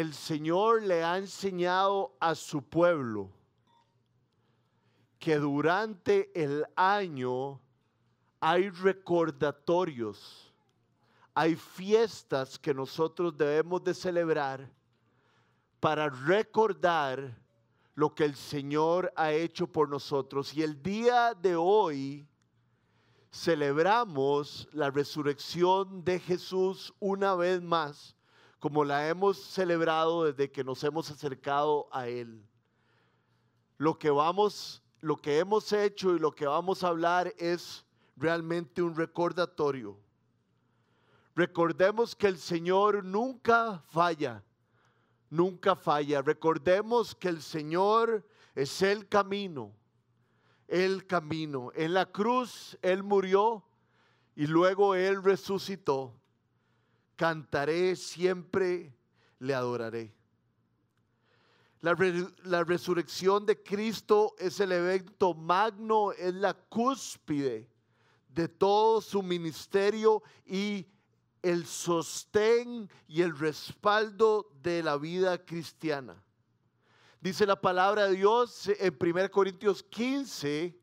el Señor le ha enseñado a su pueblo que durante el año hay recordatorios, hay fiestas que nosotros debemos de celebrar para recordar lo que el Señor ha hecho por nosotros. Y el día de hoy celebramos la resurrección de Jesús una vez más, como la hemos celebrado desde que nos hemos acercado a Él. Lo que vamos, lo que hemos hecho y lo que vamos a hablar es realmente un recordatorio. Recordemos que el Señor nunca falla, nunca falla. Recordemos que el Señor es el camino, el camino. En la cruz Él murió y luego Él resucitó. Cantaré siempre, le adoraré. La, la, resurrección de Cristo es el evento magno, es la cúspide de todo su ministerio y el sostén y el respaldo de la vida cristiana. Dice la palabra de Dios en 1 Corintios 15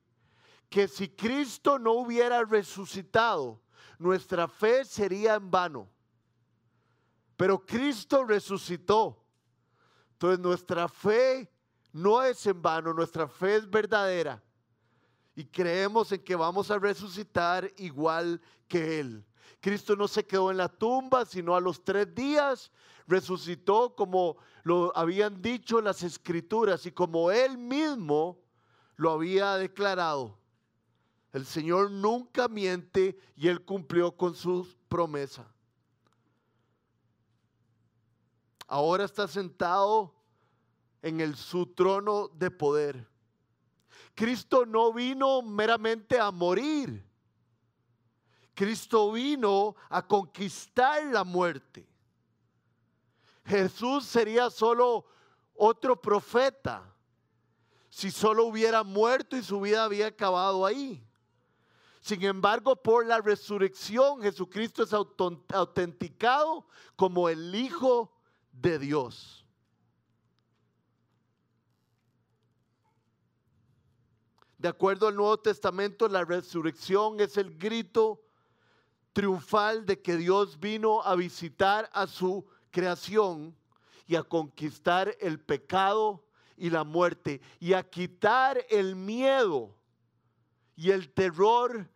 que si Cristo no hubiera resucitado, nuestra fe sería en vano. Pero Cristo resucitó. Entonces nuestra fe no es en vano, nuestra fe es verdadera y creemos en que vamos a resucitar igual que Él. Cristo no se quedó en la tumba, sino a los tres días resucitó como lo habían dicho las escrituras y como Él mismo lo había declarado. El Señor nunca miente y Él cumplió con su promesa. Ahora está sentado en el, su trono de poder. Cristo no vino meramente a morir. Cristo vino a conquistar la muerte. Jesús sería solo otro profeta si solo hubiera muerto y su vida había acabado ahí. Sin embargo, por la resurrección, Jesucristo es autenticado como el Hijo de Dios. De acuerdo al Nuevo Testamento, la resurrección es el grito triunfal de que Dios vino a visitar a su creación y a conquistar el pecado y la muerte y a quitar el miedo y el terror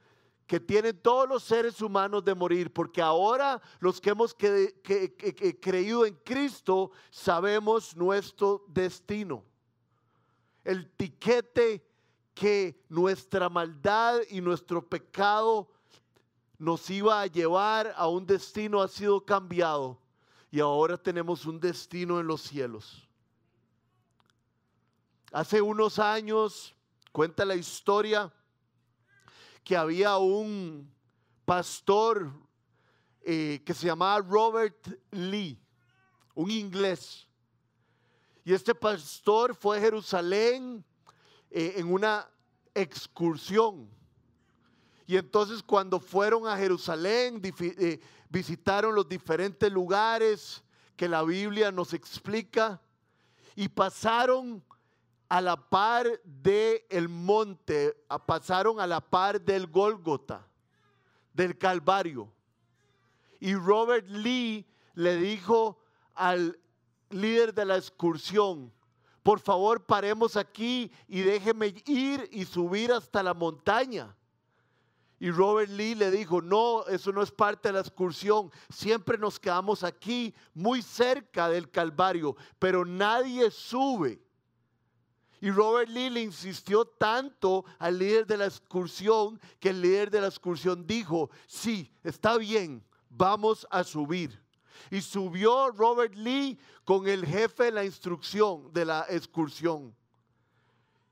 que tienen todos los seres humanos de morir, porque ahora los que hemos creído en Cristo sabemos nuestro destino. El tiquete que nuestra maldad y nuestro pecado nos iba a llevar a un destino ha sido cambiado y ahora tenemos un destino en los cielos. Hace unos años, cuenta la historia, que había un pastor eh, que se llamaba Robert Lee, un inglés. Y este pastor fue a Jerusalén eh, en una excursión. Y entonces cuando fueron a Jerusalén, eh, visitaron los diferentes lugares que la Biblia nos explica y pasaron a la par del el monte, pasaron a la par del Gólgota, del Calvario. Y Robert Lee le dijo al líder de la excursión, por favor paremos aquí y déjeme ir y subir hasta la montaña. Y Robert Lee le dijo, no, eso no es parte de la excursión, siempre nos quedamos aquí muy cerca del Calvario, pero nadie sube. Y Robert Lee le insistió tanto al líder de la excursión que el líder de la excursión dijo, sí, está bien, vamos a subir. Y subió Robert Lee con el jefe de la instrucción de la excursión.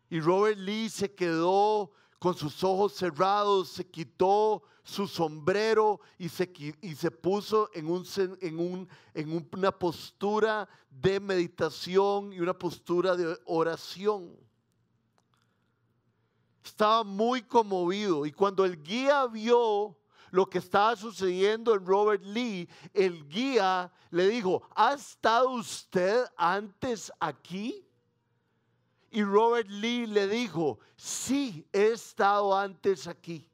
Y Robert Lee se quedó con sus ojos cerrados, se quitó su sombrero y se, y se puso en, un, en, un, en una postura de meditación y una postura de oración. Estaba muy conmovido y cuando el guía vio lo que estaba sucediendo en Robert Lee, el guía le dijo, ¿ha estado usted antes aquí? Y Robert Lee le dijo, sí, he estado antes aquí.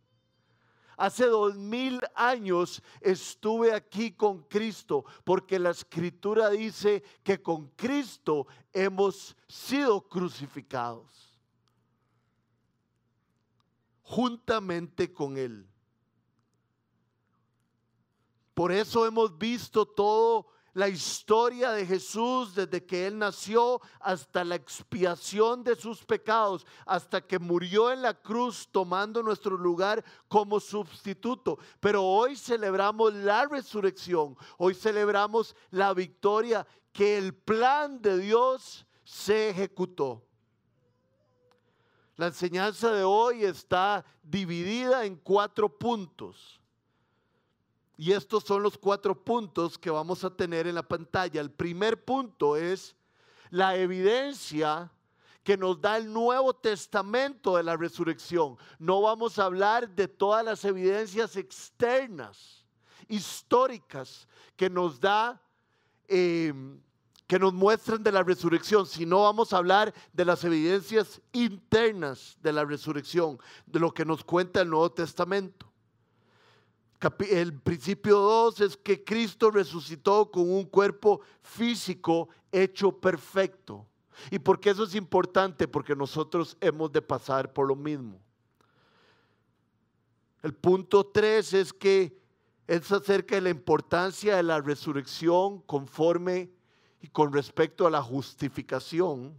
Hace dos mil años estuve aquí con Cristo, porque la escritura dice que con Cristo hemos sido crucificados juntamente con Él. Por eso hemos visto toda la historia de Jesús desde que Él nació hasta la expiación de sus pecados, hasta que murió en la cruz tomando nuestro lugar como sustituto. Pero hoy celebramos la resurrección, hoy celebramos la victoria que el plan de Dios se ejecutó. La enseñanza de hoy está dividida en cuatro puntos. Y estos son los cuatro puntos que vamos a tener en la pantalla. El primer punto es la evidencia que nos da el Nuevo Testamento de la resurrección. No vamos a hablar de todas las evidencias externas, históricas, que nos da eh, que nos muestran de la resurrección, sino vamos a hablar de las evidencias internas de la resurrección, de lo que nos cuenta el Nuevo Testamento. El principio 2 es que Cristo resucitó con un cuerpo físico hecho perfecto. ¿Y por qué eso es importante? Porque nosotros hemos de pasar por lo mismo. El punto 3 es que es acerca de la importancia de la resurrección conforme y con respecto a la justificación.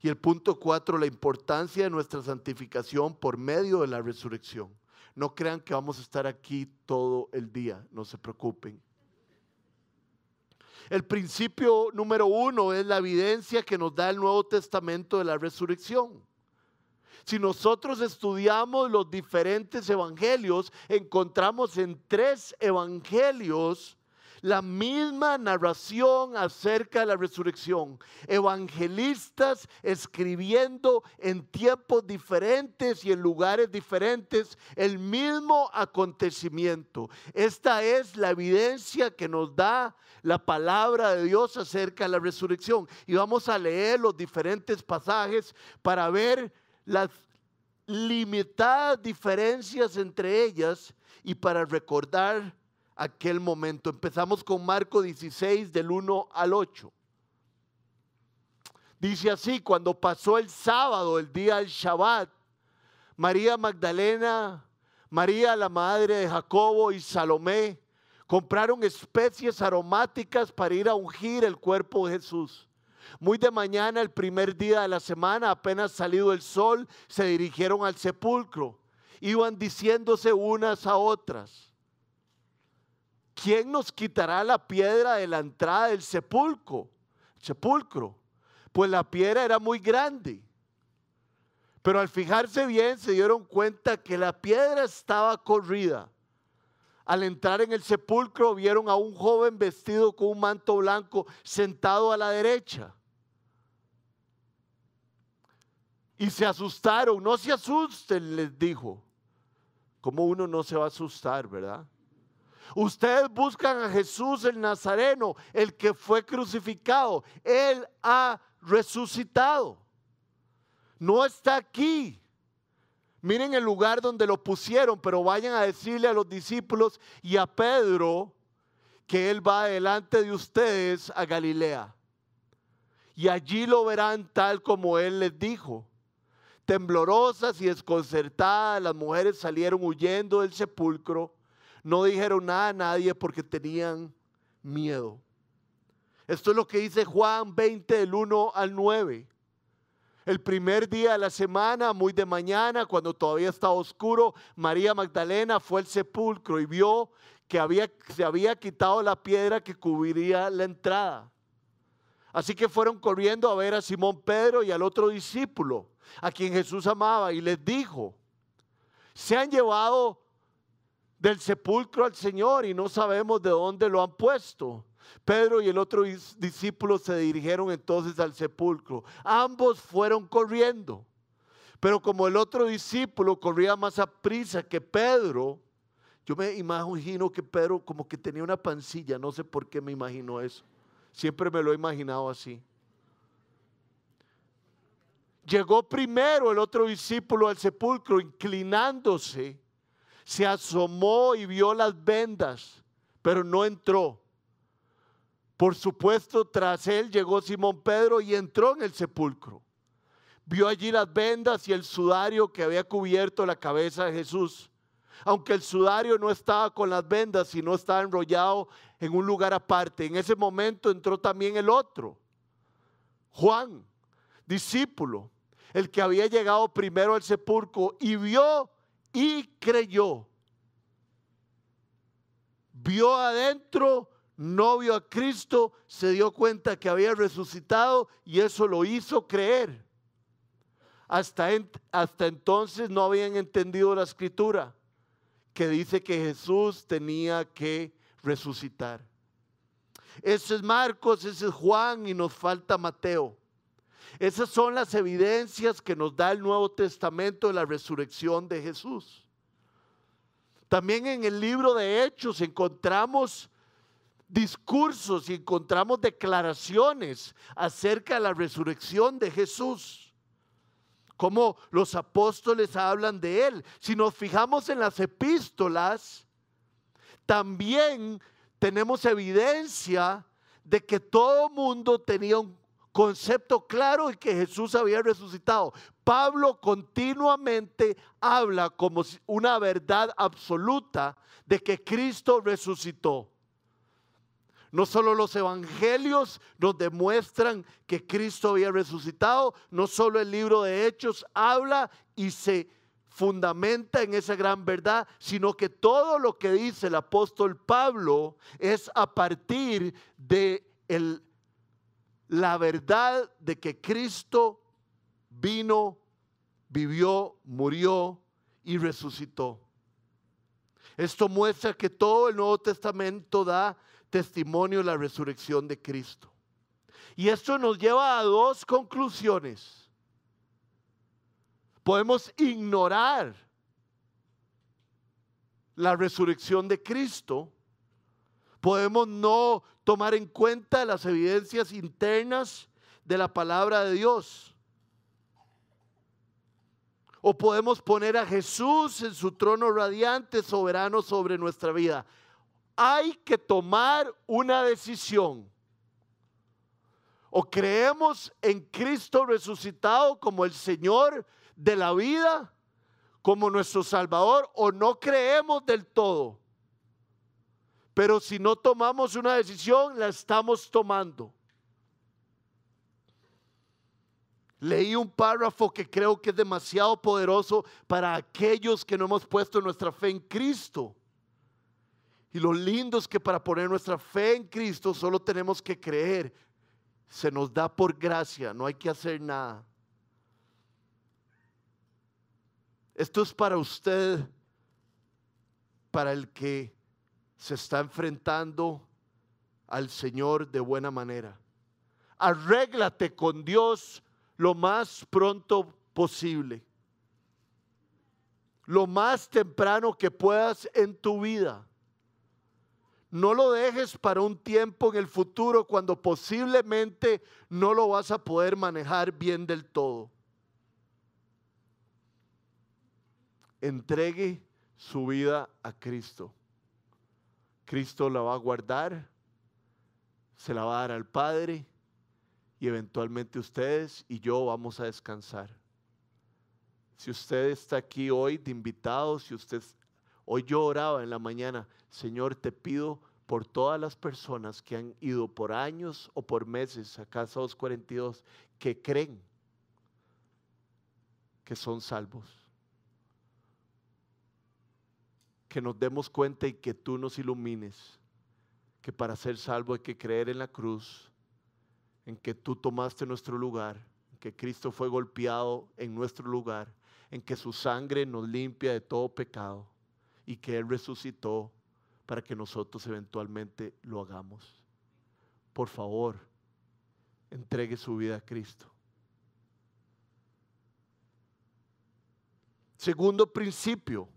Y el punto cuatro, la importancia de nuestra santificación por medio de la resurrección. No crean que vamos a estar aquí todo el día, no se preocupen. El principio número uno es la evidencia que nos da el Nuevo Testamento de la resurrección. Si nosotros estudiamos los diferentes evangelios, encontramos en tres evangelios la misma narración acerca de la resurrección. Evangelistas escribiendo en tiempos diferentes y en lugares diferentes el mismo acontecimiento. Esta es la evidencia que nos da la palabra de Dios acerca de la resurrección. Y vamos a leer los diferentes pasajes para ver las limitadas diferencias entre ellas y para recordar aquel momento. Empezamos con Marco 16 del 1 al 8. Dice así, cuando pasó el sábado, el día del Shabbat, María Magdalena, María la madre de Jacobo y Salomé compraron especies aromáticas para ir a ungir el cuerpo de Jesús. Muy de mañana, el primer día de la semana, apenas salido el sol, se dirigieron al sepulcro. Iban diciéndose unas a otras ¿quién nos quitará la piedra de la entrada del sepulcro? Sepulcro. Pues la piedra era muy grande. Pero al fijarse bien se dieron cuenta que la piedra estaba corrida. Al entrar en el sepulcro vieron a un joven vestido con un manto blanco sentado a la derecha. Y se asustaron. No se asusten, les dijo. Como uno no se va a asustar, verdad? Ustedes buscan a Jesús el Nazareno, el que fue crucificado. Él ha resucitado. No está aquí. Miren el lugar donde lo pusieron, pero vayan a decirle a los discípulos y a Pedro que Él va delante de ustedes a Galilea. Y allí lo verán tal como Él les dijo. Temblorosas y desconcertadas, las mujeres salieron huyendo del sepulcro no dijeron nada a nadie porque tenían miedo. Esto es lo que dice Juan 20 del 1 al 9. El primer día de la semana, muy de mañana, cuando todavía estaba oscuro, María Magdalena fue al sepulcro y vio que había, se había quitado la piedra que cubriría la entrada. Así que fueron corriendo a ver a Simón Pedro y al otro discípulo, a quien Jesús amaba, y les dijo, se han llevado del sepulcro al Señor y no sabemos de dónde lo han puesto. Pedro y el otro discípulo se dirigieron entonces al sepulcro. Ambos fueron corriendo. Pero como el otro discípulo corría más a prisa que Pedro, Yo me imagino que Pedro como que tenía una pancilla, no sé por qué me imagino eso. Siempre me lo he imaginado así. Llegó primero el otro discípulo al sepulcro, inclinándose, se asomó y vio las vendas, pero no entró. Por supuesto, tras él llegó Simón Pedro y entró en el sepulcro. Vio allí las vendas y el sudario que había cubierto la cabeza de Jesús. Aunque el sudario no estaba con las vendas, sino estaba enrollado en un lugar aparte. En ese momento entró también el otro, Juan, discípulo el que había llegado primero al sepulcro y vio y creyó. Vio adentro, no vio a Cristo, se dio cuenta que había resucitado y eso lo hizo creer. Hasta, hasta entonces no habían entendido la escritura que dice que Jesús tenía que resucitar. Ese es Marcos, ese es Juan y nos falta Mateo. Esas son las evidencias que nos da el Nuevo Testamento de la resurrección de Jesús. También en el libro de Hechos encontramos discursos y encontramos declaraciones acerca de la resurrección de Jesús. Como los apóstoles hablan de él. Si nos fijamos en las epístolas, también tenemos evidencia de que todo mundo tenía un concepto claro de que Jesús había resucitado. Pablo continuamente habla como una verdad absoluta de que Cristo resucitó. No solo los evangelios nos demuestran que Cristo había resucitado, no solo el libro de Hechos habla y se fundamenta en esa gran verdad, sino que todo lo que dice el apóstol Pablo es a partir de el la verdad de que Cristo vino, vivió, murió y resucitó. Esto muestra que todo el Nuevo Testamento da testimonio de la resurrección de Cristo. Y esto nos lleva a dos conclusiones. Podemos ignorar la resurrección de Cristo. Podemos no tomar en cuenta las evidencias internas de la palabra de Dios. O podemos poner a Jesús en su trono radiante, soberano sobre nuestra vida. Hay que tomar una decisión. O creemos en Cristo resucitado como el Señor de la vida, como nuestro Salvador, o no creemos del todo. Pero si no tomamos una decisión, la estamos tomando. Leí un párrafo que creo que es demasiado poderoso para aquellos que no hemos puesto nuestra fe en Cristo. Y lo lindo es que para poner nuestra fe en Cristo solo tenemos que creer. Se nos da por gracia, no hay que hacer nada. Esto es para usted, para el que se está enfrentando al Señor de buena manera. Arréglate con Dios lo más pronto posible. Lo más temprano que puedas en tu vida. No lo dejes para un tiempo en el futuro cuando posiblemente no lo vas a poder manejar bien del todo. Entregue su vida a Cristo. Cristo la va a guardar, se la va a dar al Padre y eventualmente ustedes y yo vamos a descansar. Si usted está aquí hoy de invitado, si usted hoy yo oraba en la mañana, Señor, te pido por todas las personas que han ido por años o por meses a Casa 242 que creen que son salvos que nos demos cuenta y que tú nos ilumines, que para ser salvo hay que creer en la cruz, en que tú tomaste nuestro lugar, en que Cristo fue golpeado en nuestro lugar, en que su sangre nos limpia de todo pecado y que Él resucitó para que nosotros eventualmente lo hagamos. Por favor, entregue su vida a Cristo. Segundo principio,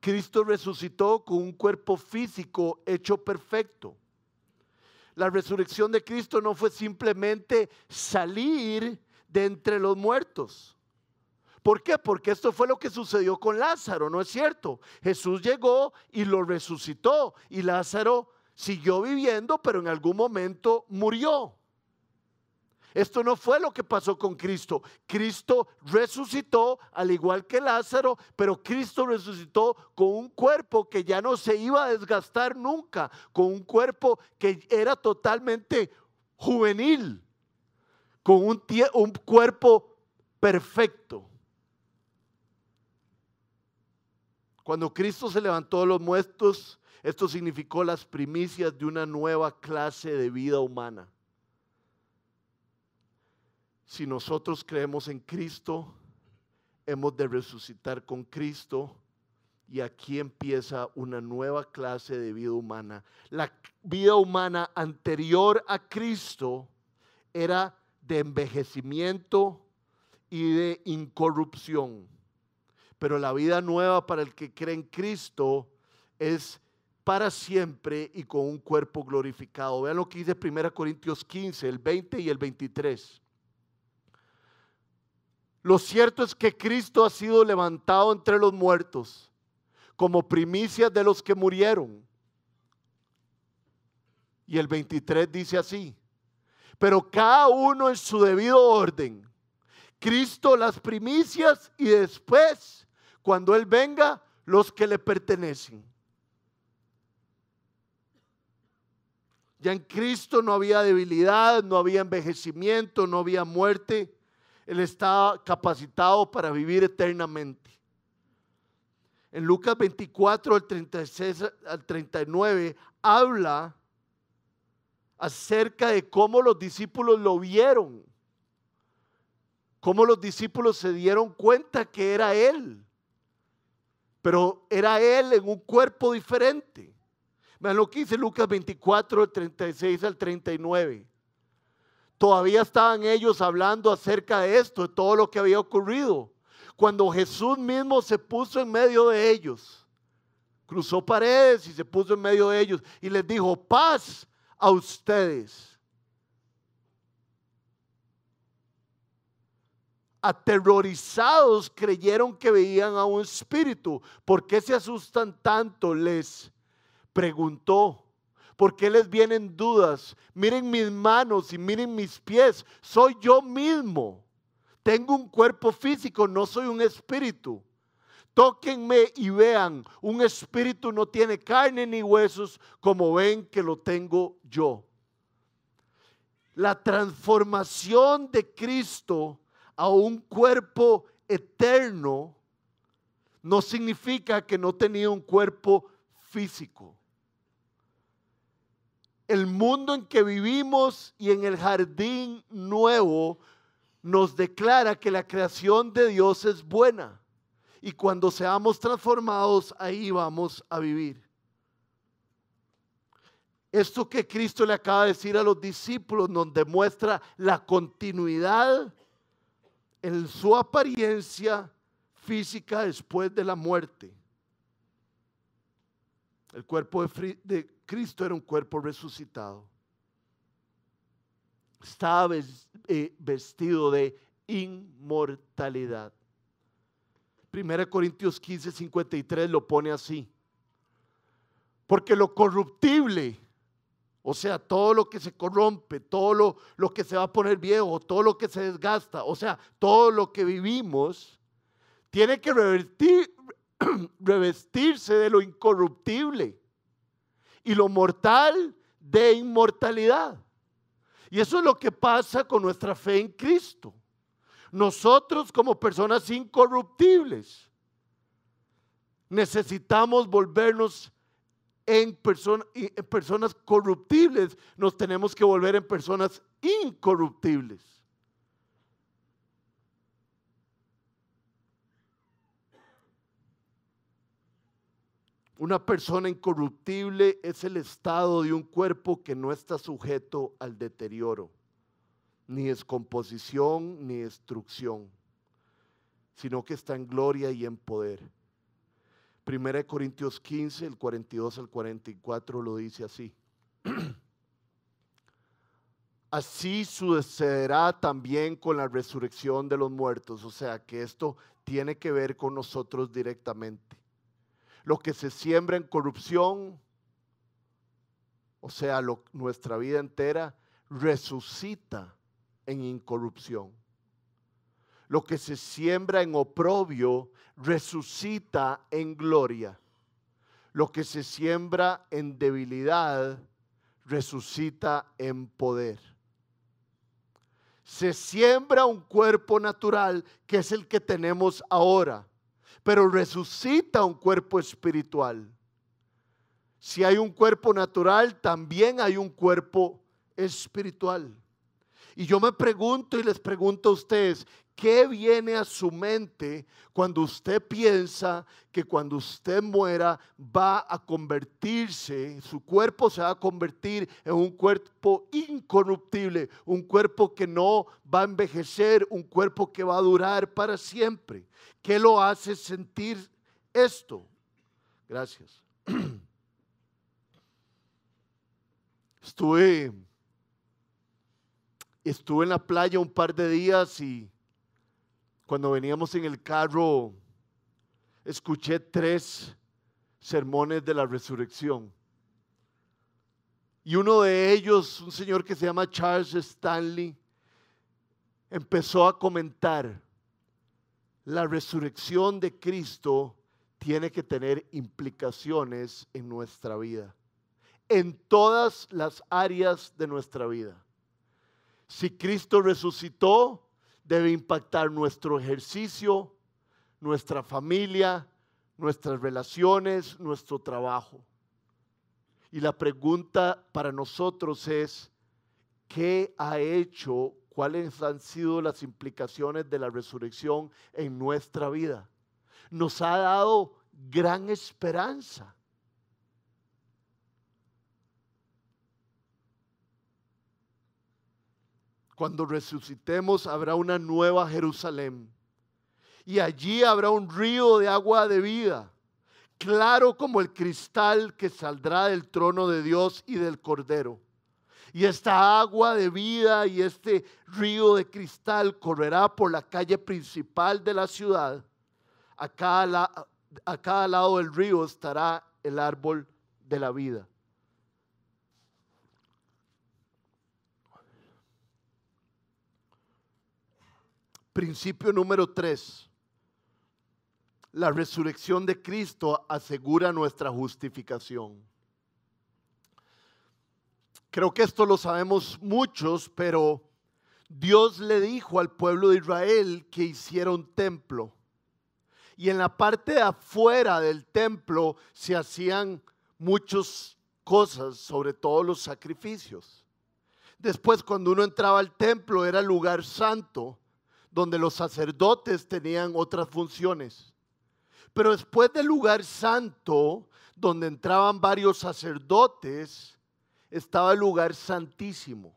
Cristo resucitó con un cuerpo físico hecho perfecto. La resurrección de Cristo no fue simplemente salir de entre los muertos. ¿Por qué? Porque esto fue lo que sucedió con Lázaro, ¿no es cierto? Jesús llegó y lo resucitó y Lázaro siguió viviendo, pero en algún momento murió. Esto no fue lo que pasó con Cristo. Cristo resucitó al igual que Lázaro, pero Cristo resucitó con un cuerpo que ya no se iba a desgastar nunca, con un cuerpo que era totalmente juvenil, con un, un cuerpo perfecto. Cuando Cristo se levantó de los muertos, esto significó las primicias de una nueva clase de vida humana. Si nosotros creemos en Cristo, hemos de resucitar con Cristo y aquí empieza una nueva clase de vida humana. La vida humana anterior a Cristo era de envejecimiento y de incorrupción. Pero la vida nueva para el que cree en Cristo es para siempre y con un cuerpo glorificado. Vean lo que dice 1 Corintios 15, el 20 y el 23. Lo cierto es que Cristo ha sido levantado entre los muertos como primicia de los que murieron. Y el 23 dice así, pero cada uno en su debido orden. Cristo las primicias y después cuando Él venga, los que le pertenecen. Ya en Cristo no había debilidad, no había envejecimiento, no había muerte. Él estaba capacitado para vivir eternamente. En Lucas 24, al 36 al 39, habla acerca de cómo los discípulos lo vieron, cómo los discípulos se dieron cuenta que era Él pero era él en un cuerpo diferente. Vean lo que dice Lucas 24, 36 al 39. Todavía estaban ellos hablando acerca de esto, de todo lo que había ocurrido. Cuando Jesús mismo se puso en medio de ellos, cruzó paredes y se puso en medio de ellos y les dijo, paz a ustedes. aterrorizados creyeron que veían a un espíritu. ¿Por qué se asustan tanto? Les preguntó. ¿Por qué les vienen dudas? Miren mis manos y miren mis pies. Soy yo mismo. Tengo un cuerpo físico, no soy un espíritu. Tóquenme y vean, un espíritu no tiene carne ni huesos como ven que lo tengo yo. La transformación de Cristo a un cuerpo eterno no significa que no tenía un cuerpo físico. El mundo en que vivimos y en el jardín nuevo nos declara que la creación de Dios es buena. Y cuando seamos transformados, ahí vamos a vivir. Esto que Cristo le acaba de decir a los discípulos nos demuestra la continuidad en su apariencia física después de la muerte. El cuerpo de, Cristo era un cuerpo resucitado. Estaba eh, vestido de inmortalidad. 1 Corintios 15, 53 lo pone así. Porque lo corruptible o sea, todo lo que se corrompe, todo lo, lo, que se va a poner viejo, todo lo que se desgasta, o sea, todo lo que vivimos, tiene que revertir, revestirse de lo incorruptible y lo mortal de inmortalidad. Y eso es lo que pasa con nuestra fe en Cristo. Nosotros como personas incorruptibles necesitamos volvernos en, personas corruptibles, nos tenemos que volver en personas incorruptibles. Una persona incorruptible es el estado de un cuerpo que no está sujeto al deterioro, ni descomposición, ni destrucción, sino que está en gloria y en poder. 1 Corintios 15, el 42 al 44 lo dice así. Así sucederá también con la resurrección de los muertos. O sea que esto tiene que ver con nosotros directamente. Lo que se siembra en corrupción, o sea, nuestra vida entera, resucita en incorrupción. Lo que se siembra en oprobio, resucita en gloria. Lo que se siembra en debilidad, resucita en poder se siembra un cuerpo natural que es el que tenemos ahora, pero resucita un cuerpo espiritual. Si hay un cuerpo natural, también hay un cuerpo espiritual. Y yo me pregunto y les pregunto a ustedes, ¿Qué viene a su mente cuando usted piensa que cuando usted muera va a convertirse, su cuerpo se va a convertir en un cuerpo incorruptible, un cuerpo que no va a envejecer, un cuerpo que va a durar para siempre? ¿Qué lo hace sentir esto? Gracias. Estuve, estuve en la playa un par de días y cuando veníamos en el carro, escuché tres sermones de la resurrección. Y uno de ellos, un señor que se llama Charles Stanley, empezó a comentar, la resurrección de Cristo tiene que tener implicaciones en nuestra vida, en todas las áreas de nuestra vida. Si Cristo resucitó, debe impactar nuestro ejercicio, nuestra familia, nuestras relaciones, nuestro trabajo. Y la pregunta para nosotros es, ¿qué ha hecho? ¿Cuáles han sido las implicaciones de la resurrección en nuestra vida? Nos ha dado gran esperanza. Cuando resucitemos habrá una nueva Jerusalén. Y allí habrá un río de agua de vida, claro como el cristal que saldrá del trono de Dios y del Cordero. Y esta agua de vida y este río de cristal correrá por la calle principal de la ciudad. A cada, a cada lado del río estará el árbol de la vida. Principio número tres. La resurrección de Cristo asegura nuestra justificación. Creo que esto lo sabemos muchos, pero Dios le dijo al pueblo de Israel que hiciera un templo. Y en la parte de afuera del templo se hacían muchas cosas, sobre todo los sacrificios. Después, cuando uno entraba al templo, era lugar santo donde los sacerdotes tenían otras funciones. Pero después del lugar santo, donde entraban varios sacerdotes, estaba el lugar santísimo,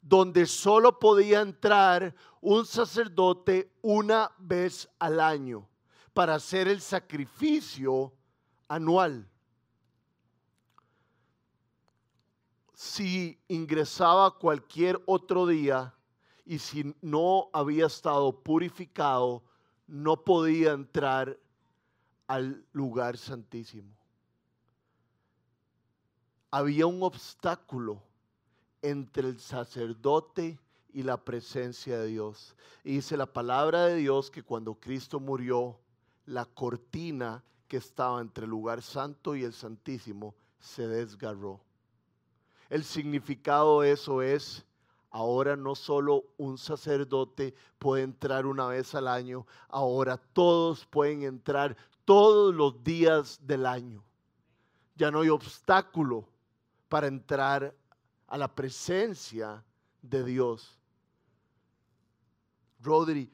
donde solo podía entrar un sacerdote una vez al año para hacer el sacrificio anual. Si ingresaba cualquier otro día, y si no había estado purificado, no podía entrar al lugar santísimo. Había un obstáculo entre el sacerdote y la presencia de Dios. Y dice la palabra de Dios que cuando Cristo murió, la cortina que estaba entre el lugar santo y el santísimo se desgarró. El significado de eso es Ahora no solo un sacerdote puede entrar una vez al año, ahora todos pueden entrar todos los días del año. Ya no hay obstáculo para entrar a la presencia de Dios. Rodri,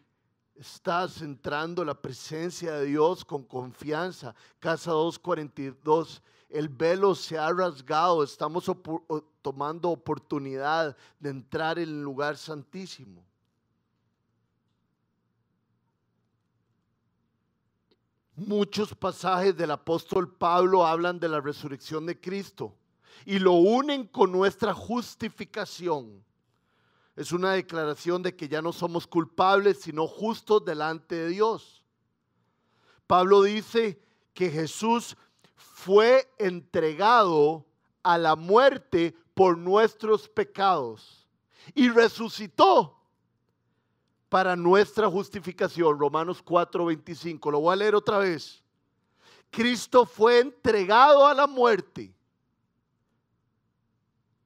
estás entrando a la presencia de Dios con confianza. Casa 242 el velo se ha rasgado, estamos tomando oportunidad de entrar en el lugar santísimo. muchos pasajes del apóstol Pablo hablan de la resurrección de Cristo y lo unen con nuestra justificación. Es una declaración de que ya no somos culpables, sino justos delante de Dios. Pablo dice que Jesús fue entregado a la muerte por nuestros pecados y resucitó para nuestra justificación. Romanos 4:25. Lo voy a leer otra vez. Cristo fue entregado a la muerte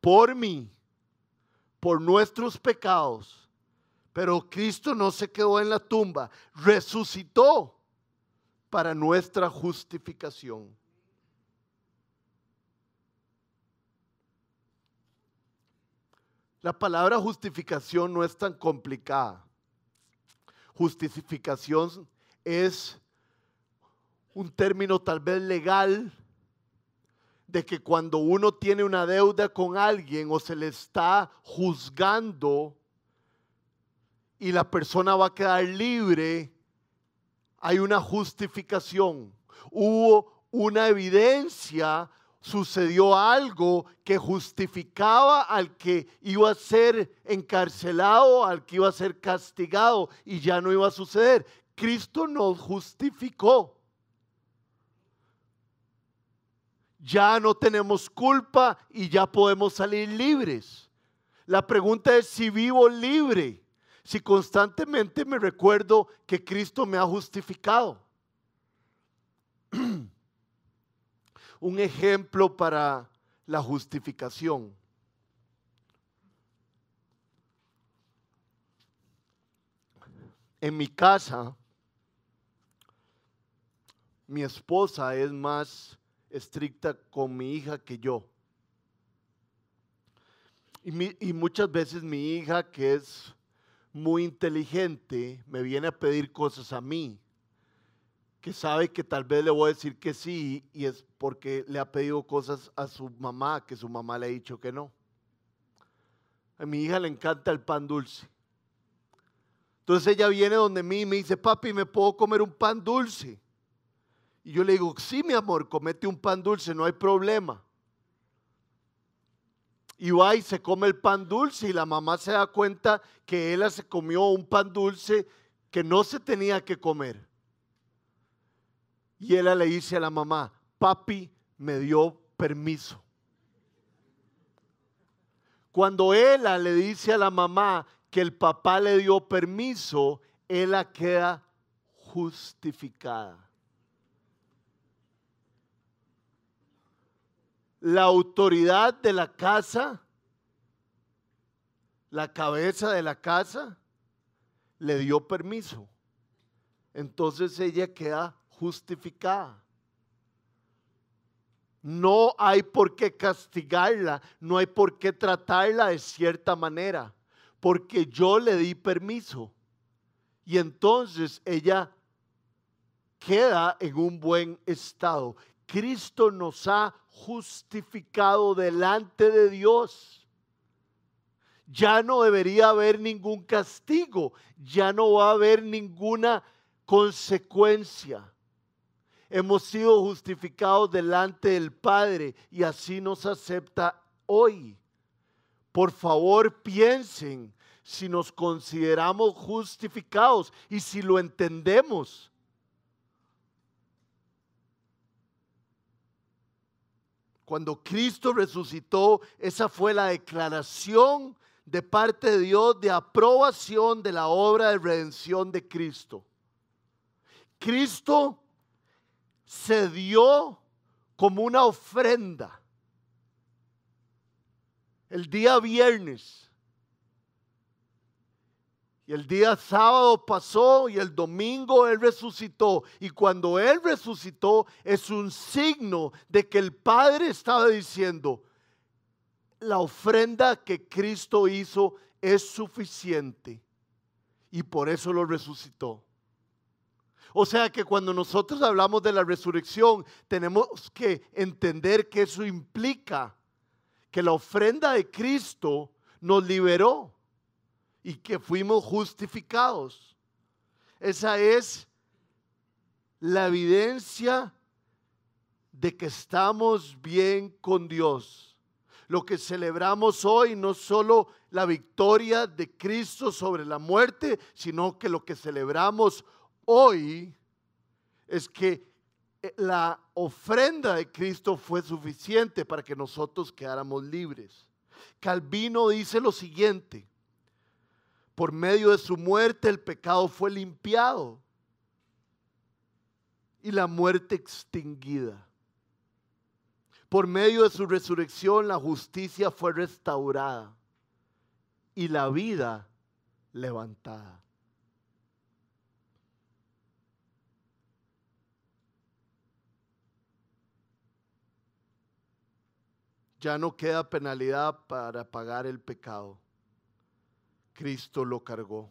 por mí, por nuestros pecados. Pero Cristo no se quedó en la tumba, resucitó para nuestra justificación. La palabra justificación no es tan complicada justificación es un término tal vez legal de que cuando uno tiene una deuda con alguien o se le está juzgando y la persona va a quedar libre, hay una justificación. Hubo una evidencia sucedió algo que justificaba al que iba a ser encarcelado, al que iba a ser castigado y ya no iba a suceder. Cristo nos justificó. Ya no tenemos culpa y ya podemos salir libres. La pregunta es si vivo libre, si constantemente me recuerdo que Cristo me ha justificado. Un ejemplo para la justificación. En mi casa, mi esposa es más estricta con mi hija que yo. Y, muchas veces mi hija, que es muy inteligente, me viene a pedir cosas a mí que sabe que tal vez le voy a decir que sí y es porque le ha pedido cosas a su mamá que su mamá le ha dicho que no. A mi hija le encanta el pan dulce. Entonces ella viene donde mí y me dice, papi, ¿me puedo comer un pan dulce? Y yo le digo, sí, mi amor, comete un pan dulce, no hay problema. Y va y se come el pan dulce y la mamá se da cuenta que ella se comió un pan dulce que no se tenía que comer. Y ella le dice a la mamá, papi me dio permiso. Cuando ella le dice a la mamá que el papá le dio permiso, ella queda justificada. La autoridad de la casa, la cabeza de la casa, le dio permiso. Entonces ella queda justificada. No hay por qué castigarla, no hay por qué tratarla de cierta manera, porque yo le di permiso. Y entonces ella queda en un buen estado. Cristo nos ha justificado delante de Dios. Ya no debería haber ningún castigo, ya no va a haber ninguna consecuencia hemos sido justificados delante del Padre y así nos acepta hoy. Por favor, piensen si nos consideramos justificados y si lo entendemos. Cuando Cristo resucitó, esa fue la declaración de parte de Dios de aprobación de la obra de redención de Cristo. Cristo se dio como una ofrenda. El día viernes. Y el día sábado pasó y el domingo Él resucitó. Y cuando Él resucitó es un signo de que el Padre estaba diciendo, la ofrenda que Cristo hizo es suficiente. Y por eso lo resucitó. O sea que cuando nosotros hablamos de la resurrección, tenemos que entender que eso implica que la ofrenda de Cristo nos liberó y que fuimos justificados. Esa es la evidencia de que estamos bien con Dios. Lo que celebramos hoy no solo la victoria de Cristo sobre la muerte, sino que lo que celebramos hoy es que eh, la ofrenda de Cristo fue suficiente para que nosotros quedáramos libres. Calvino dice lo siguiente, por medio de su muerte el pecado fue limpiado y la muerte extinguida. Por medio de su resurrección la justicia fue restaurada y la vida levantada. Ya no queda penalidad para pagar el pecado. Cristo lo cargó.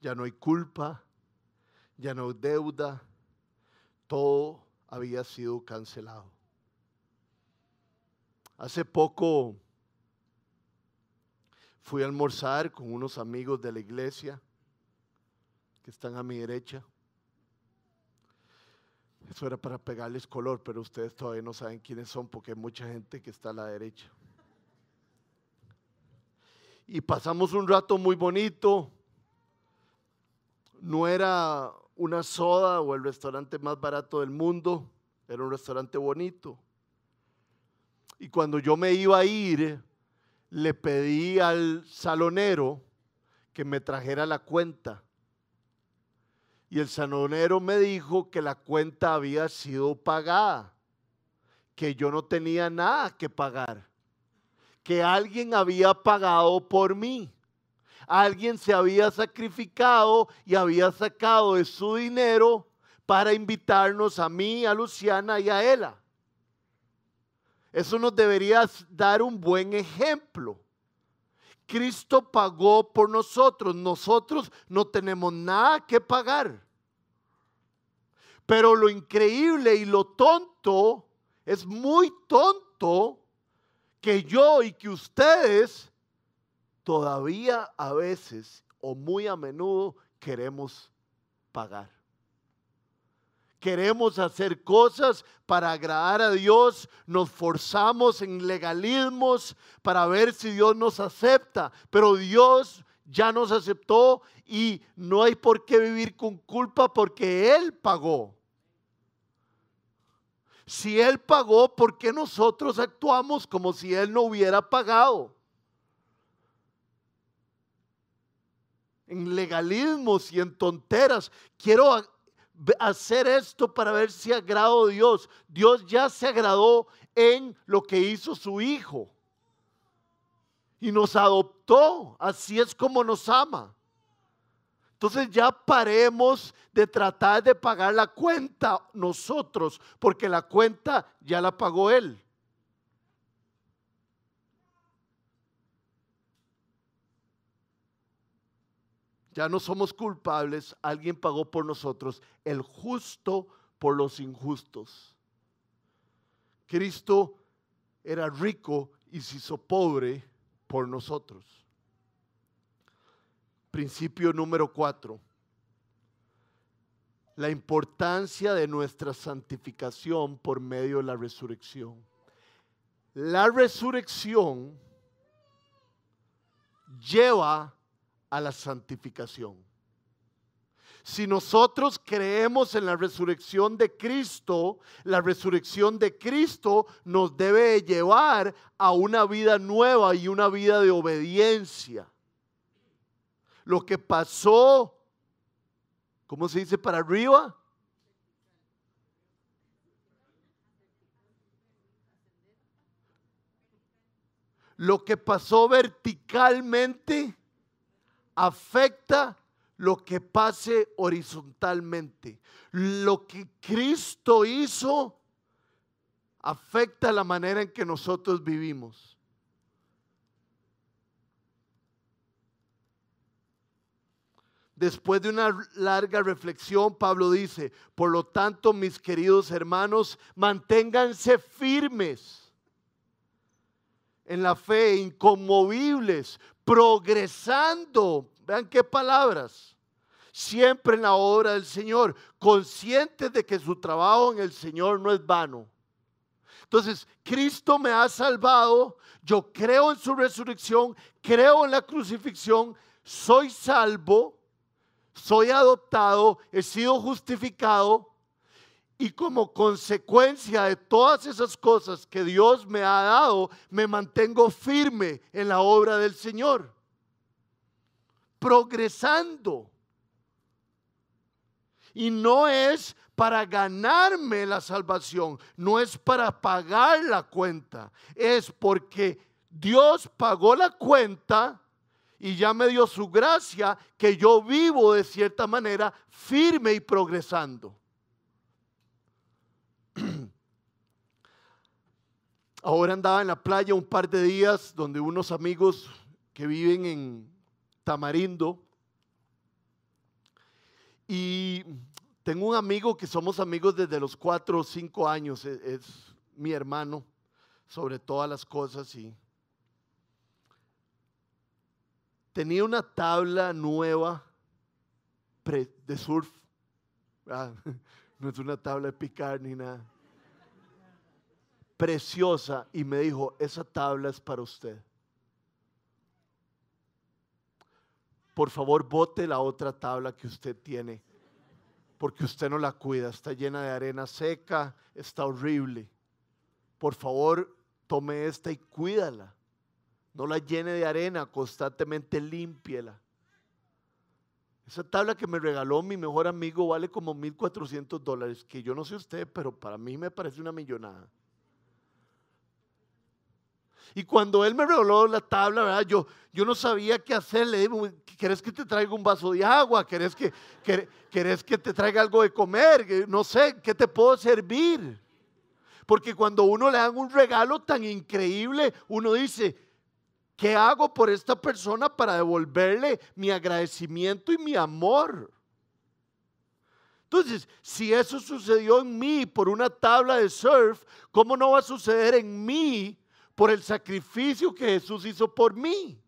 Ya no hay culpa, ya no hay deuda, todo había sido cancelado. Hace poco fui a almorzar con unos amigos de la iglesia que están a mi derecha. Eso era para pegarles color, pero ustedes todavía no saben quiénes son porque hay mucha gente que está a la derecha. Y pasamos un rato muy bonito. No era una soda o el restaurante más barato del mundo, era un restaurante bonito. Y cuando yo me iba a ir, le pedí al salonero que me trajera la cuenta. Y el sanonero me dijo que la cuenta había sido pagada, que yo no tenía nada que pagar, que alguien había pagado por mí. Alguien se había sacrificado y había sacado de su dinero para invitarnos a mí, a Luciana y a Ela. Eso nos debería dar un buen ejemplo. Cristo pagó por nosotros. Nosotros no tenemos nada que pagar. Pero lo increíble y lo tonto es muy tonto que yo y que ustedes todavía a veces o muy a menudo queremos pagar. Queremos hacer cosas para agradar a Dios, nos forzamos en legalismos para ver si Dios nos acepta, pero Dios ya nos aceptó y no hay por qué vivir con culpa porque Él pagó. Si Él pagó, ¿por qué nosotros actuamos como si Él no hubiera pagado? En legalismos y en tonteras. Quiero hacer esto para ver si agrado a Dios. Dios ya se agradó en lo que hizo su Hijo. Y nos adoptó. Así es como nos ama. Entonces ya paremos de tratar de pagar la cuenta nosotros, porque la cuenta ya la pagó Él. Ya no somos culpables, alguien pagó por nosotros, el justo por los injustos. Cristo era rico y se hizo pobre por nosotros. Principio número cuatro. La importancia de nuestra santificación por medio de la resurrección. La resurrección lleva a la santificación. Si nosotros creemos en la resurrección de Cristo, la resurrección de Cristo nos debe llevar a una vida nueva y una vida de obediencia. Lo que pasó, ¿cómo se dice para arriba? Lo que pasó verticalmente afecta lo que pase horizontalmente. Lo que Cristo hizo afecta la manera en que nosotros vivimos. Después de una larga reflexión, Pablo dice, por lo tanto, mis queridos hermanos, manténganse firmes en la fe, inconmovibles, progresando. Vean qué palabras. siempre en la obra del Señor, conscientes de que su trabajo en el Señor no es vano. Entonces, Cristo me ha salvado, yo creo en su resurrección, creo en la crucifixión, soy salvo, soy adoptado, he sido justificado y como consecuencia de todas esas cosas que Dios me ha dado, me mantengo firme en la obra del Señor, progresando. Y no es para ganarme la salvación, no es para pagar la cuenta, es porque Dios pagó la cuenta y ya me dio su gracia que yo vivo de cierta manera firme y progresando. Ahora andaba en la playa un par de días donde unos amigos que viven en Tamarindo y tengo un amigo que somos amigos desde los cuatro o cinco años, es, es mi hermano sobre todas las cosas y tenía una tabla nueva de surf. Ah, no es una tabla de picar ni nada preciosa y me dijo, esa tabla es para usted. Por favor, bote la otra tabla que usted tiene, porque usted no la cuida, está llena de arena seca, está horrible. Por favor, tome esta y cuídala. No la llene de arena, constantemente límpiela. Esa tabla que me regaló mi mejor amigo vale como 1.400 dólares, que yo no sé usted, pero para mí me parece una millonada. Y cuando él me regaló la tabla, ¿verdad? Yo, yo no sabía qué hacer. Le dije, ¿querés que te traiga un vaso de agua? ¿Querés que, ¿Querés que te traiga algo de comer? No sé, ¿qué te puedo servir? Porque cuando uno le dan un regalo tan increíble, uno dice, ¿qué hago por esta persona para devolverle mi agradecimiento y mi amor? Entonces, si eso sucedió en mí por una tabla de surf, ¿cómo no va a suceder en mí por el sacrificio que Jesús hizo por mí.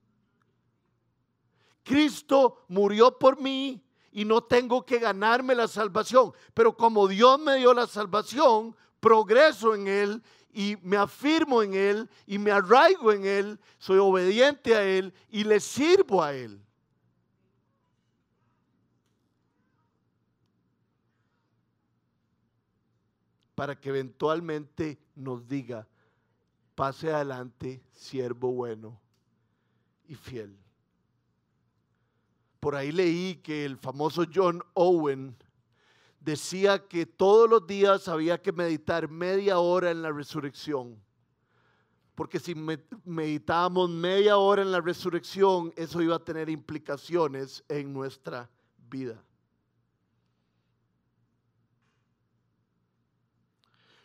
Cristo murió por mí y no tengo que ganarme la salvación. Pero como Dios me dio la salvación, progreso en Él y me afirmo en Él y me arraigo en Él, soy obediente a Él y le sirvo a Él. Para que eventualmente nos diga, pase adelante, siervo bueno y fiel. Por ahí leí que el famoso John Owen decía que todos los días había que meditar media hora en la resurrección. Porque si meditábamos media hora en la resurrección, eso iba a tener implicaciones en nuestra vida.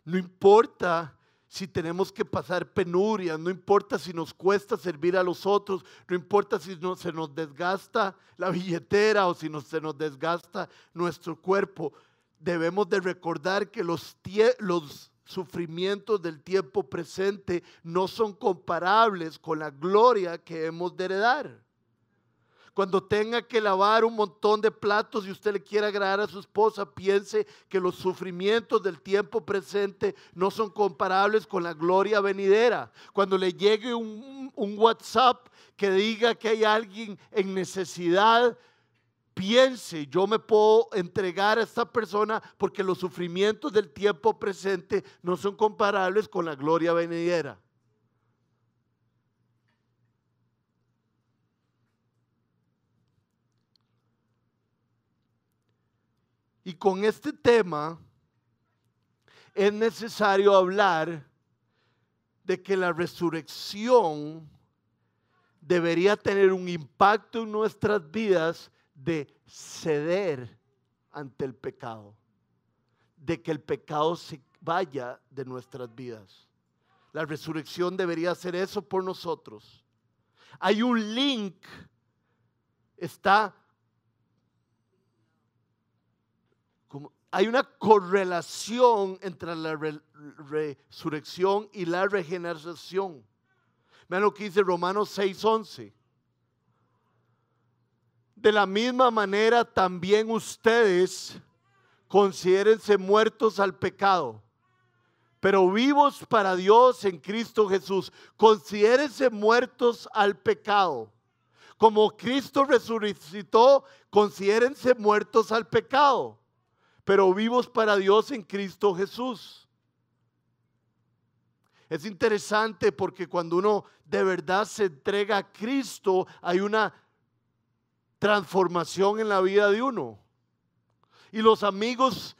No importa si tenemos que pasar penurias, no importa si nos cuesta servir a los otros, no importa si no, se nos desgasta la billetera o si se nos desgasta nuestro cuerpo, debemos de recordar que los, los sufrimientos del tiempo presente no son comparables con la gloria que hemos de heredar cuando tenga que lavar un montón de platos y usted le quiera agradar a su esposa, piense que los sufrimientos del tiempo presente no son comparables con la gloria venidera. Cuando le llegue un, un WhatsApp que diga que hay alguien en necesidad, piense, yo me puedo entregar a esta persona porque los sufrimientos del tiempo presente no son comparables con la gloria venidera. Y con este tema es necesario hablar de que la resurrección debería tener un impacto en nuestras vidas de ceder ante el pecado, de que el pecado se vaya de nuestras vidas. La resurrección debería hacer eso por nosotros. Hay un link, está hay una correlación entre la resurrección y la regeneración. Vean lo que dice Romanos 6:11. De la misma manera también ustedes considérense muertos al pecado, pero vivos para Dios en Cristo Jesús. Considérense muertos al pecado. Como Cristo resucitó, considérense muertos al pecado, pero vivos para Dios en Cristo Jesús. Es interesante porque cuando uno de verdad se entrega a Cristo, hay una transformación en la vida de uno. Y los amigos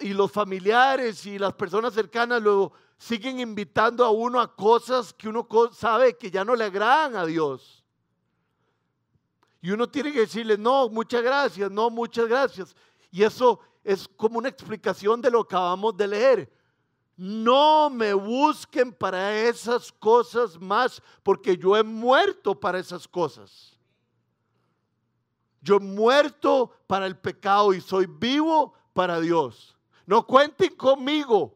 y los familiares y las personas cercanas luego siguen invitando a uno a cosas que uno sabe que ya no le agradan a Dios. Y uno tiene que decirle, no, muchas gracias, no, muchas gracias. Y eso es como una explicación de lo que acabamos de leer. No me busquen para esas cosas más, porque yo he muerto para esas cosas. Yo he muerto para el pecado y soy vivo para Dios. No cuenten conmigo,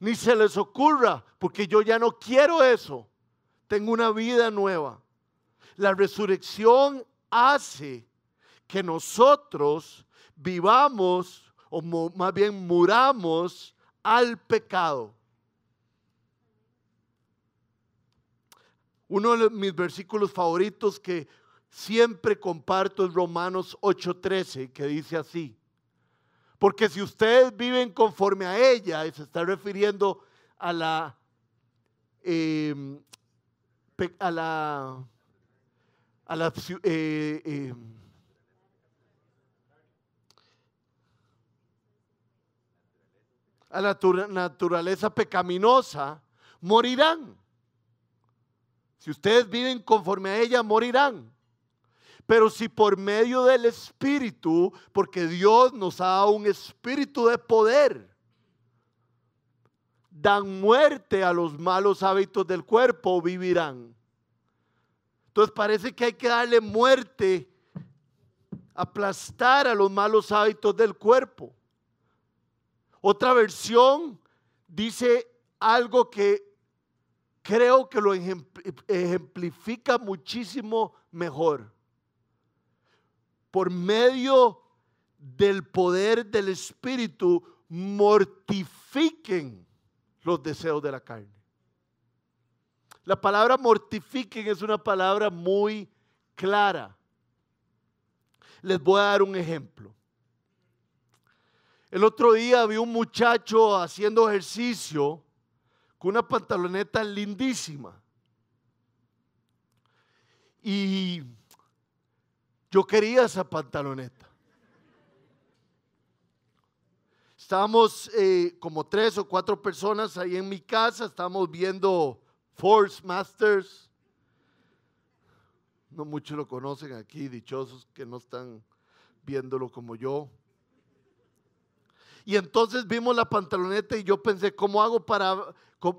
ni se les ocurra, porque yo ya no quiero eso. Tengo una vida nueva. La resurrección hace que nosotros vivamos, o más bien muramos al pecado. Uno de mis versículos favoritos que siempre comparto el Romanos 8:13, que dice así. Porque si ustedes viven conforme a ella, y se está refiriendo a la, em, a la, a la, eh, em, a la naturaleza pecaminosa, morirán. Si ustedes viven conforme a ella, morirán. Pero si por medio del Espíritu, porque Dios nos ha dado un espíritu de poder, dan muerte a los malos hábitos del cuerpo, vivirán. Entonces parece que hay que darle muerte, aplastar a los malos hábitos del cuerpo. Otra versión dice algo que creo que lo ejemplifica muchísimo mejor por medio del poder del Espíritu, mortifiquen los deseos de la carne. La palabra mortifiquen es una palabra muy clara. Les voy a dar un ejemplo. El otro día vi un muchacho haciendo ejercicio con una pantaloneta lindísima. Y yo quería esa pantaloneta. Estábamos eh, como tres o cuatro personas ahí en mi casa, estábamos viendo Force Masters. No muchos lo conocen aquí, dichosos que no están viéndolo como yo. Y entonces vimos la pantaloneta y yo pensé, ¿cómo hago para,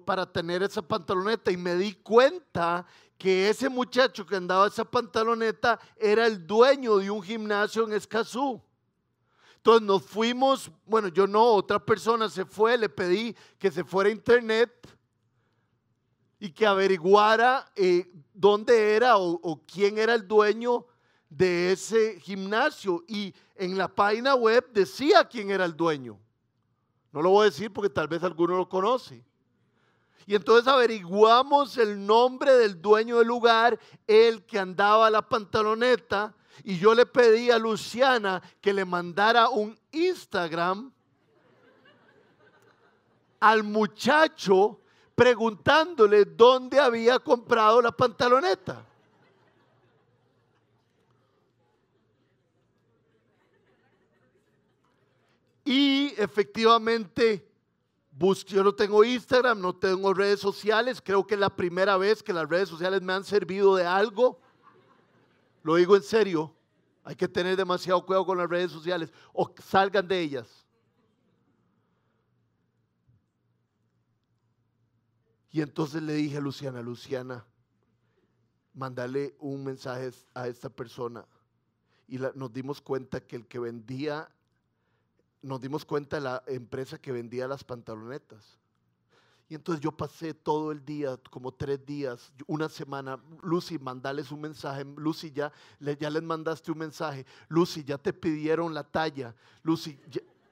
para tener esa pantaloneta? Y me di cuenta que ese muchacho que andaba esa pantaloneta era el dueño de un gimnasio en Escazú. Entonces nos fuimos, bueno, yo no, otra persona se fue, le pedí que se fuera a internet y que averiguara eh, dónde era o, o quién era el dueño de ese gimnasio. Y en la página web decía quién era el dueño. No lo voy a decir porque tal vez alguno lo conoce. Y entonces averiguamos el nombre del dueño del lugar, el que andaba la pantaloneta. Y yo le pedí a Luciana que le mandara un Instagram al muchacho preguntándole dónde había comprado la pantaloneta. Y efectivamente yo no tengo Instagram, no tengo redes sociales. Creo que es la primera vez que las redes sociales me han servido de algo. Lo digo en serio. Hay que tener demasiado cuidado con las redes sociales o salgan de ellas. Y entonces le dije a Luciana, Luciana, mándale un mensaje a esta persona. Y nos dimos cuenta que el que vendía nos dimos cuenta de la empresa que vendía las pantalonetas. Y entonces yo pasé todo el día, como tres días, una semana. Lucy, mandales un mensaje. Lucy, ya, ya les mandaste un mensaje. Lucy, ya te pidieron la talla. Lucy,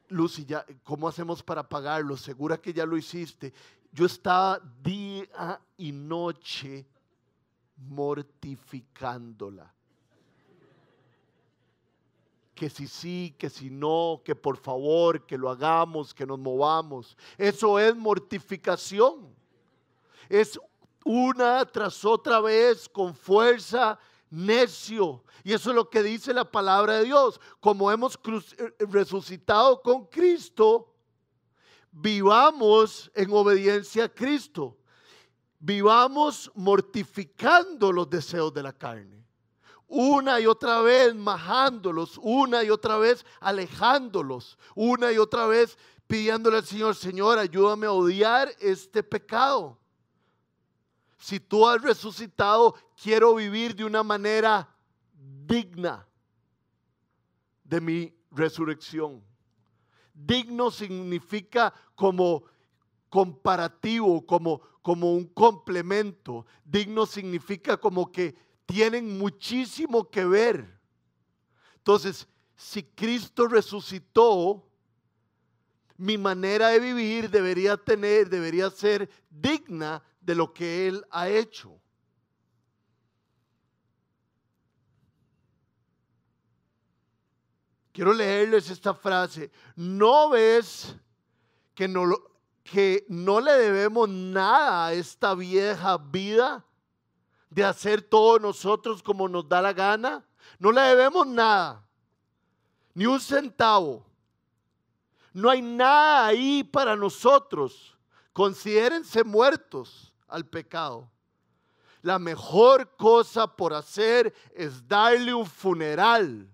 Lucy, ya, ¿cómo hacemos para pagarlo? Segura que ya lo hiciste. Yo estaba día y noche mortificándola que si sí, que si no, que por favor, que lo hagamos, que nos movamos. Eso es mortificación. Es una tras otra vez con fuerza necio. Y eso es lo que dice la palabra de Dios. Como hemos eh, resucitado con Cristo, vivamos en obediencia a Cristo. Vivamos mortificando los deseos de la carne una y otra vez majándolos, una y otra vez alejándolos, una y otra vez pidiéndole al Señor, Señor, ayúdame a odiar este pecado. Si tú has resucitado, quiero vivir de una manera digna de mi resurrección. Digno significa como comparativo, como, como un complemento. Digno significa como que tienen muchísimo que ver. Entonces, si Cristo resucitó, mi manera de vivir debería tener, debería ser digna de lo que Él ha hecho. Quiero leerles esta frase. ¿No ves que no, que no le debemos nada a esta vieja vida? De hacer todo nosotros como nos da la gana. No le debemos nada, ni un centavo. No hay nada ahí para nosotros. Considérense muertos al pecado. La mejor cosa por hacer es darle un funeral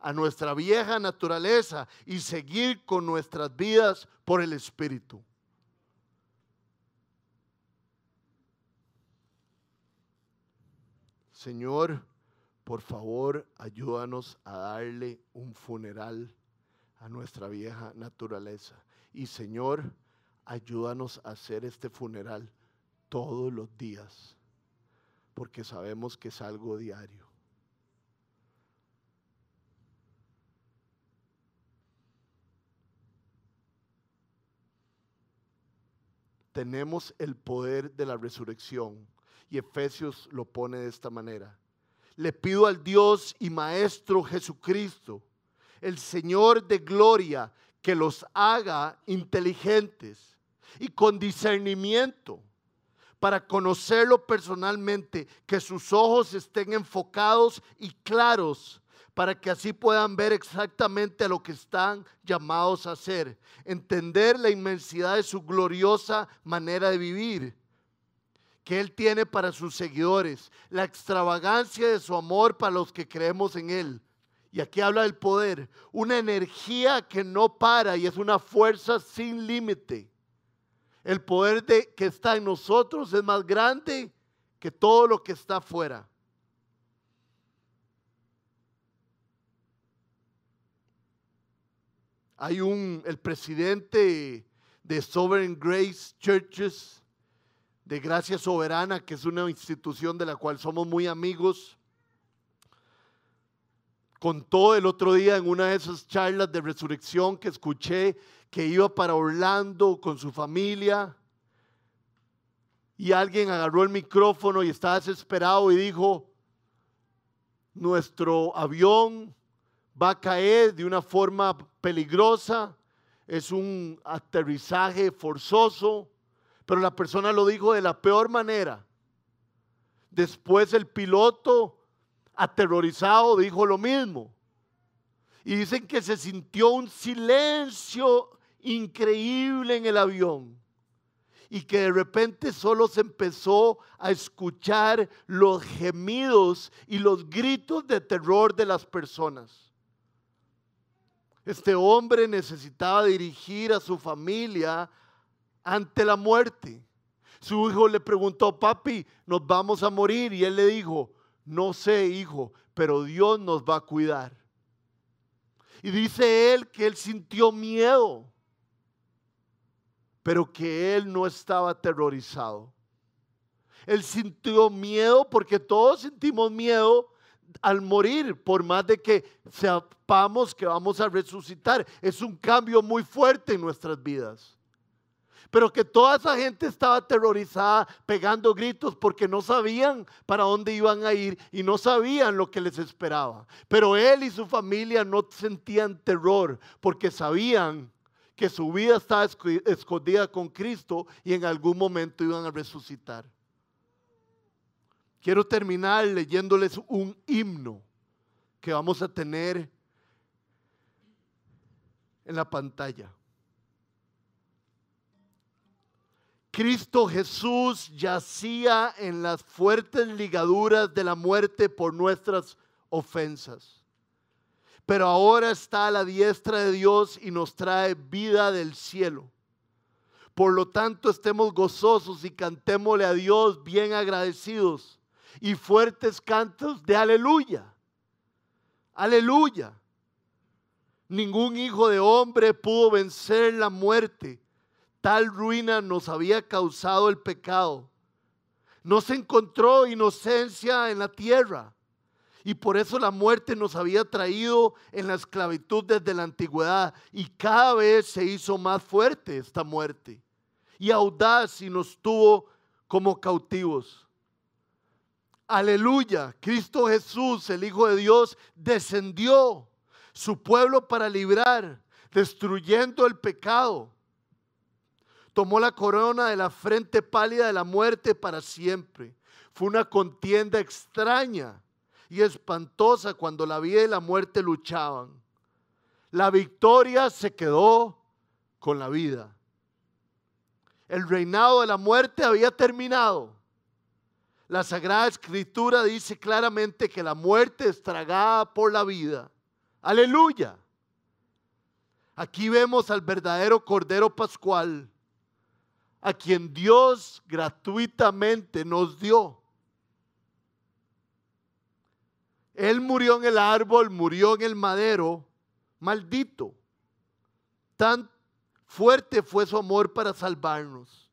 a nuestra vieja naturaleza y seguir con nuestras vidas por el Espíritu. Señor, por favor, ayúdanos a darle un funeral a nuestra vieja naturaleza. Y Señor, ayúdanos a hacer este funeral todos los días, porque sabemos que es algo diario. Tenemos el poder de la resurrección y Efesios lo pone de esta manera. Le pido al Dios y Maestro Jesucristo, el Señor de gloria, que los haga inteligentes y con discernimiento para conocerlo personalmente, que sus ojos estén enfocados y claros para que así puedan ver exactamente lo que están llamados a hacer, entender la inmensidad de su gloriosa manera de vivir que Él tiene para sus seguidores, la extravagancia de su amor para los que creemos en Él. Y aquí habla del poder, una energía que no para y es una fuerza sin límite. El poder de, que está en nosotros es más grande que todo lo que está afuera. Hay un, el presidente de Sovereign Grace Churches, de Gracia Soberana, que es una institución de la cual somos muy amigos, contó el otro día en una de esas charlas de resurrección que escuché que iba para Orlando con su familia y alguien agarró el micrófono y estaba desesperado y dijo, nuestro avión va a caer de una forma peligrosa, es un aterrizaje forzoso, pero la persona lo dijo de la peor manera. Después el piloto, aterrorizado, dijo lo mismo. Y dicen que se sintió un silencio increíble en el avión. Y que de repente solo se empezó a escuchar los gemidos y los gritos de terror de las personas. Este hombre necesitaba dirigir a su familia ante la muerte. Su hijo le preguntó, papi, ¿nos vamos a morir? Y él le dijo, no sé, hijo, pero Dios nos va a cuidar. Y dice él que él sintió miedo. pero que él no estaba aterrorizado. Él sintió miedo porque todos sentimos miedo al morir, por más de que sepamos que vamos a resucitar. Es un cambio muy fuerte en nuestras vidas. Pero que toda esa gente estaba aterrorizada, pegando gritos porque no sabían para dónde iban a ir y no sabían lo que les esperaba. Pero él y su familia no sentían terror porque sabían que su vida estaba escondida con Cristo y en algún momento iban a resucitar. Quiero terminar leyéndoles un himno que vamos a tener en la pantalla. Cristo Jesús yacía en las fuertes ligaduras de la muerte por nuestras ofensas. Pero ahora está a la diestra de Dios y nos trae vida del cielo. Por lo tanto, estemos gozosos y cantémosle a Dios bien agradecidos y fuertes cantos de aleluya. Aleluya. Ningún hijo de hombre pudo vencer la muerte Tal ruina nos había causado el pecado. No se encontró inocencia en la tierra. Y por eso la muerte nos había traído en la esclavitud desde la antigüedad. Y cada vez se hizo más fuerte esta muerte. Y audaz y nos tuvo como cautivos. Aleluya. Cristo Jesús, el Hijo de Dios, descendió su pueblo para librar, destruyendo el pecado tomó la corona de la frente pálida de la muerte para siempre. Fue una contienda extraña y espantosa cuando la vida y la muerte luchaban. La victoria se quedó con la vida. El reinado de la muerte había terminado. La Sagrada Escritura dice claramente que la muerte es tragada por la vida. Aleluya. Aquí vemos al verdadero Cordero Pascual a quien Dios gratuitamente nos dio. Él murió en el árbol, murió en el madero, maldito. Tan fuerte fue su amor para salvarnos.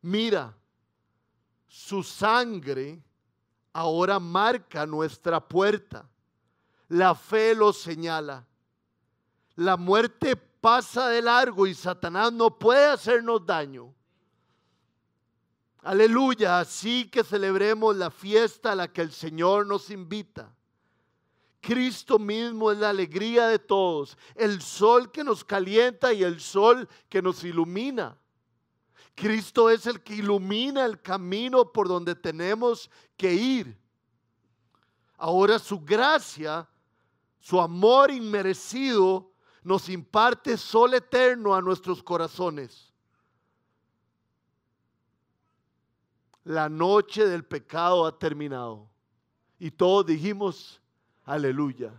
Mira, su sangre ahora marca nuestra puerta. La fe lo señala. La muerte pasa de largo y Satanás no puede hacernos daño. Aleluya, así que celebremos la fiesta a la que el Señor nos invita. Cristo mismo es la alegría de todos, el sol que nos calienta y el sol que nos ilumina. Cristo es el que ilumina el camino por donde tenemos que ir. Ahora su gracia, su amor inmerecido, nos imparte sol eterno a nuestros corazones. La noche del pecado ha terminado. Y todos dijimos, aleluya.